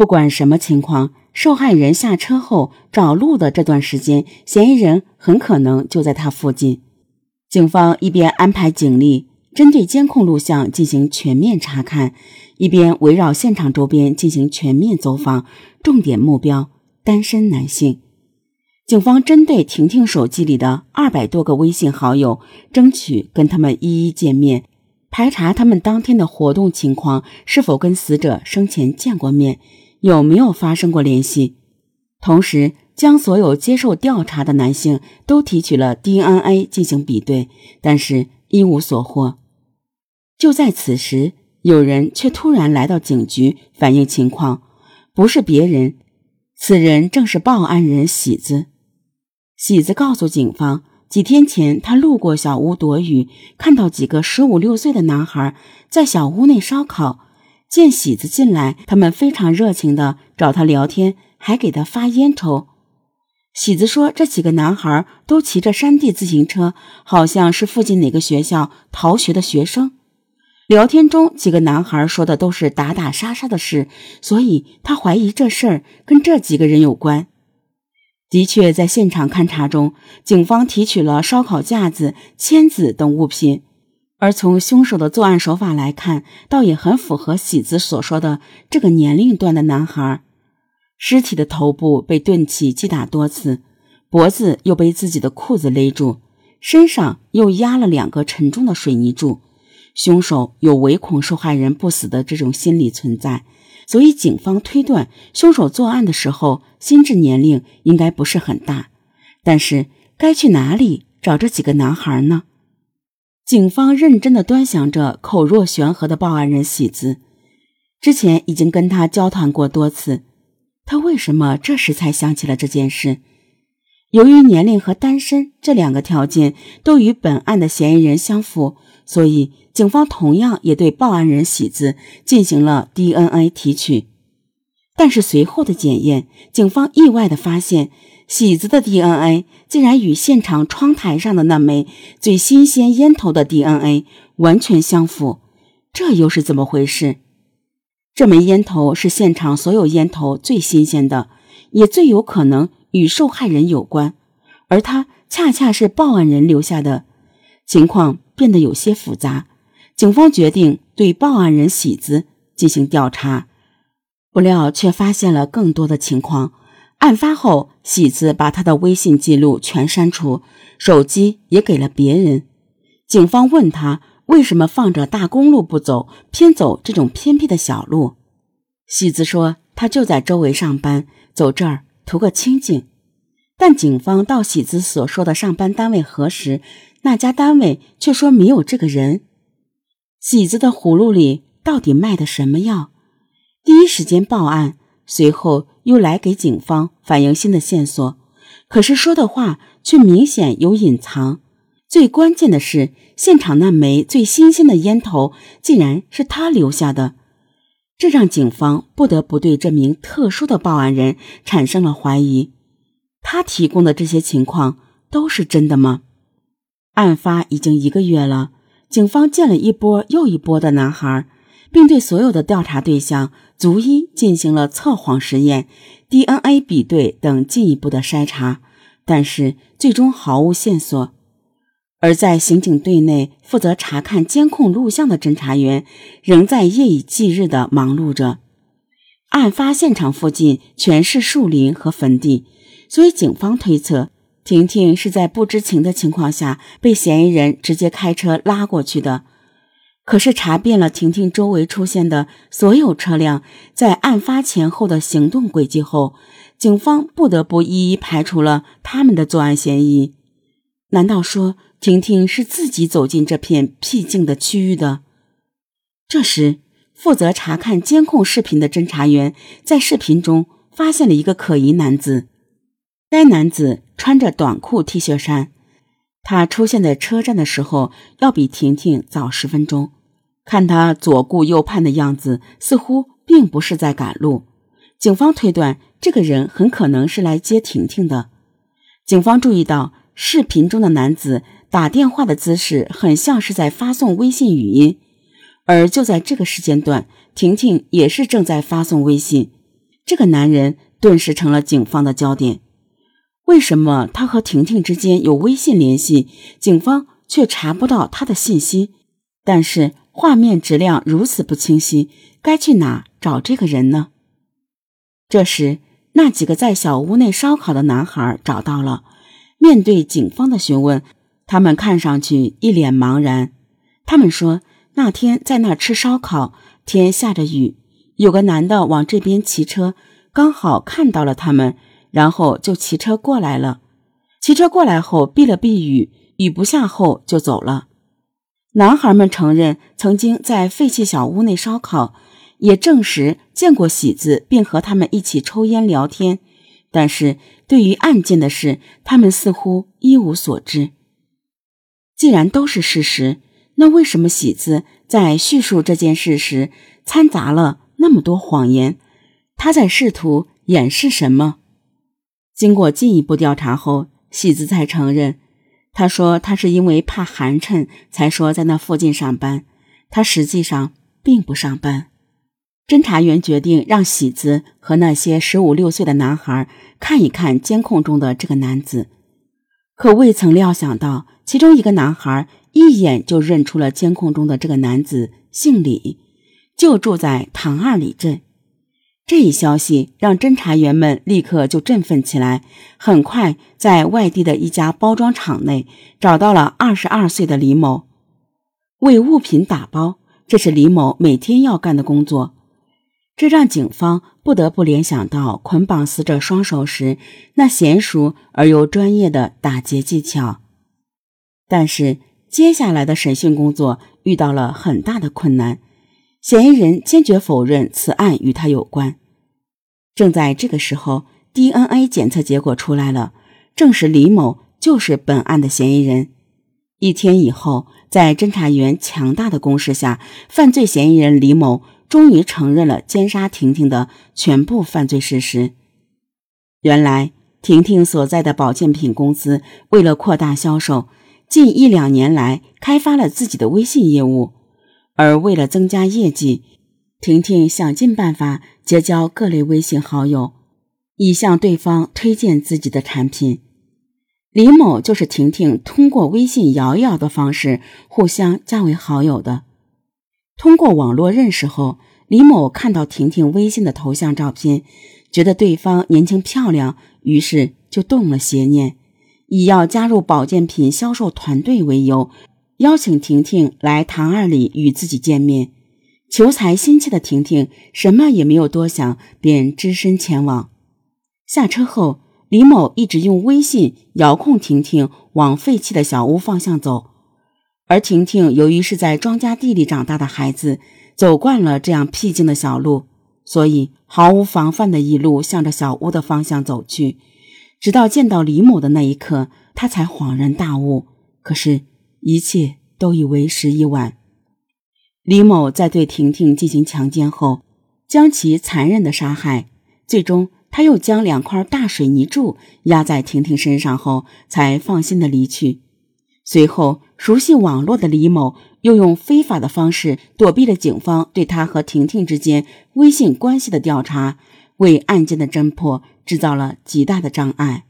不管什么情况，受害人下车后找路的这段时间，嫌疑人很可能就在他附近。警方一边安排警力针对监控录像进行全面查看，一边围绕现场周边进行全面走访，重点目标单身男性。警方针对婷婷手机里的二百多个微信好友，争取跟他们一一见面。排查他们当天的活动情况，是否跟死者生前见过面，有没有发生过联系。同时，将所有接受调查的男性都提取了 DNA 进行比对，但是一无所获。就在此时，有人却突然来到警局反映情况，不是别人，此人正是报案人喜子。喜子告诉警方。几天前，他路过小屋躲雨，看到几个十五六岁的男孩在小屋内烧烤。见喜子进来，他们非常热情的找他聊天，还给他发烟抽。喜子说，这几个男孩都骑着山地自行车，好像是附近哪个学校逃学的学生。聊天中，几个男孩说的都是打打杀杀的事，所以他怀疑这事儿跟这几个人有关。的确，在现场勘查中，警方提取了烧烤架子、签子等物品，而从凶手的作案手法来看，倒也很符合喜子所说的这个年龄段的男孩。尸体的头部被钝器击打多次，脖子又被自己的裤子勒住，身上又压了两个沉重的水泥柱。凶手有唯恐受害人不死的这种心理存在。所以，警方推断凶手作案的时候心智年龄应该不是很大。但是，该去哪里找这几个男孩呢？警方认真地端详着口若悬河的报案人喜子，之前已经跟他交谈过多次，他为什么这时才想起了这件事？由于年龄和单身这两个条件都与本案的嫌疑人相符，所以。警方同样也对报案人喜子进行了 DNA 提取，但是随后的检验，警方意外的发现，喜子的 DNA 竟然与现场窗台上的那枚最新鲜烟头的 DNA 完全相符，这又是怎么回事？这枚烟头是现场所有烟头最新鲜的，也最有可能与受害人有关，而它恰恰是报案人留下的，情况变得有些复杂。警方决定对报案人喜子进行调查，不料却发现了更多的情况。案发后，喜子把他的微信记录全删除，手机也给了别人。警方问他为什么放着大公路不走，偏走这种偏僻的小路。喜子说他就在周围上班，走这儿图个清静。但警方到喜子所说的上班单位核实，那家单位却说没有这个人。喜子的葫芦里到底卖的什么药？第一时间报案，随后又来给警方反映新的线索，可是说的话却明显有隐藏。最关键的是，现场那枚最新鲜的烟头竟然是他留下的，这让警方不得不对这名特殊的报案人产生了怀疑。他提供的这些情况都是真的吗？案发已经一个月了。警方见了一波又一波的男孩，并对所有的调查对象逐一进行了测谎实验、DNA 比对等进一步的筛查，但是最终毫无线索。而在刑警队内负责查看监控录像的侦查员，仍在夜以继日地忙碌着。案发现场附近全是树林和坟地，所以警方推测。婷婷是在不知情的情况下被嫌疑人直接开车拉过去的。可是查遍了婷婷周围出现的所有车辆在案发前后的行动轨迹后，警方不得不一一排除了他们的作案嫌疑。难道说婷婷是自己走进这片僻静的区域的？这时，负责查看监控视频的侦查员在视频中发现了一个可疑男子。该男子。穿着短裤 T 恤衫，他出现在车站的时候要比婷婷早十分钟。看他左顾右盼的样子，似乎并不是在赶路。警方推断，这个人很可能是来接婷婷的。警方注意到，视频中的男子打电话的姿势很像是在发送微信语音，而就在这个时间段，婷婷也是正在发送微信。这个男人顿时成了警方的焦点。为什么他和婷婷之间有微信联系，警方却查不到他的信息？但是画面质量如此不清晰，该去哪找这个人呢？这时，那几个在小屋内烧烤的男孩找到了。面对警方的询问，他们看上去一脸茫然。他们说，那天在那吃烧烤，天下着雨，有个男的往这边骑车，刚好看到了他们。然后就骑车过来了，骑车过来后避了避雨，雨不下后就走了。男孩们承认曾经在废弃小屋内烧烤，也证实见过喜子，并和他们一起抽烟聊天。但是对于案件的事，他们似乎一无所知。既然都是事实，那为什么喜子在叙述这件事时掺杂了那么多谎言？他在试图掩饰什么？经过进一步调查后，喜子才承认，他说他是因为怕寒碜才说在那附近上班，他实际上并不上班。侦查员决定让喜子和那些十五六岁的男孩看一看监控中的这个男子，可未曾料想到，其中一个男孩一眼就认出了监控中的这个男子，姓李，就住在唐二里镇。这一消息让侦查员们立刻就振奋起来，很快在外地的一家包装厂内找到了二十二岁的李某，为物品打包，这是李某每天要干的工作。这让警方不得不联想到捆绑死者双手时那娴熟而又专业的打结技巧。但是接下来的审讯工作遇到了很大的困难，嫌疑人坚决否认此案与他有关。正在这个时候，DNA 检测结果出来了，证实李某就是本案的嫌疑人。一天以后，在侦查员强大的攻势下，犯罪嫌疑人李某终于承认了奸杀婷婷的全部犯罪事实。原来，婷婷所在的保健品公司为了扩大销售，近一两年来开发了自己的微信业务，而为了增加业绩。婷婷想尽办法结交各类微信好友，以向对方推荐自己的产品。李某就是婷婷通过微信摇一摇的方式互相加为好友的。通过网络认识后，李某看到婷婷微信的头像照片，觉得对方年轻漂亮，于是就动了邪念，以要加入保健品销售团队为由，邀请婷婷来唐二里与自己见面。求财心切的婷婷什么也没有多想，便只身前往。下车后，李某一直用微信遥控婷婷往废弃的小屋方向走。而婷婷由于是在庄稼地里长大的孩子，走惯了这样僻静的小路，所以毫无防范的一路向着小屋的方向走去。直到见到李某的那一刻，他才恍然大悟。可是，一切都已为时已晚。李某在对婷婷进行强奸后，将其残忍的杀害。最终，他又将两块大水泥柱压在婷婷身上后，才放心的离去。随后，熟悉网络的李某又用非法的方式躲避了警方对他和婷婷之间微信关系的调查，为案件的侦破制造了极大的障碍。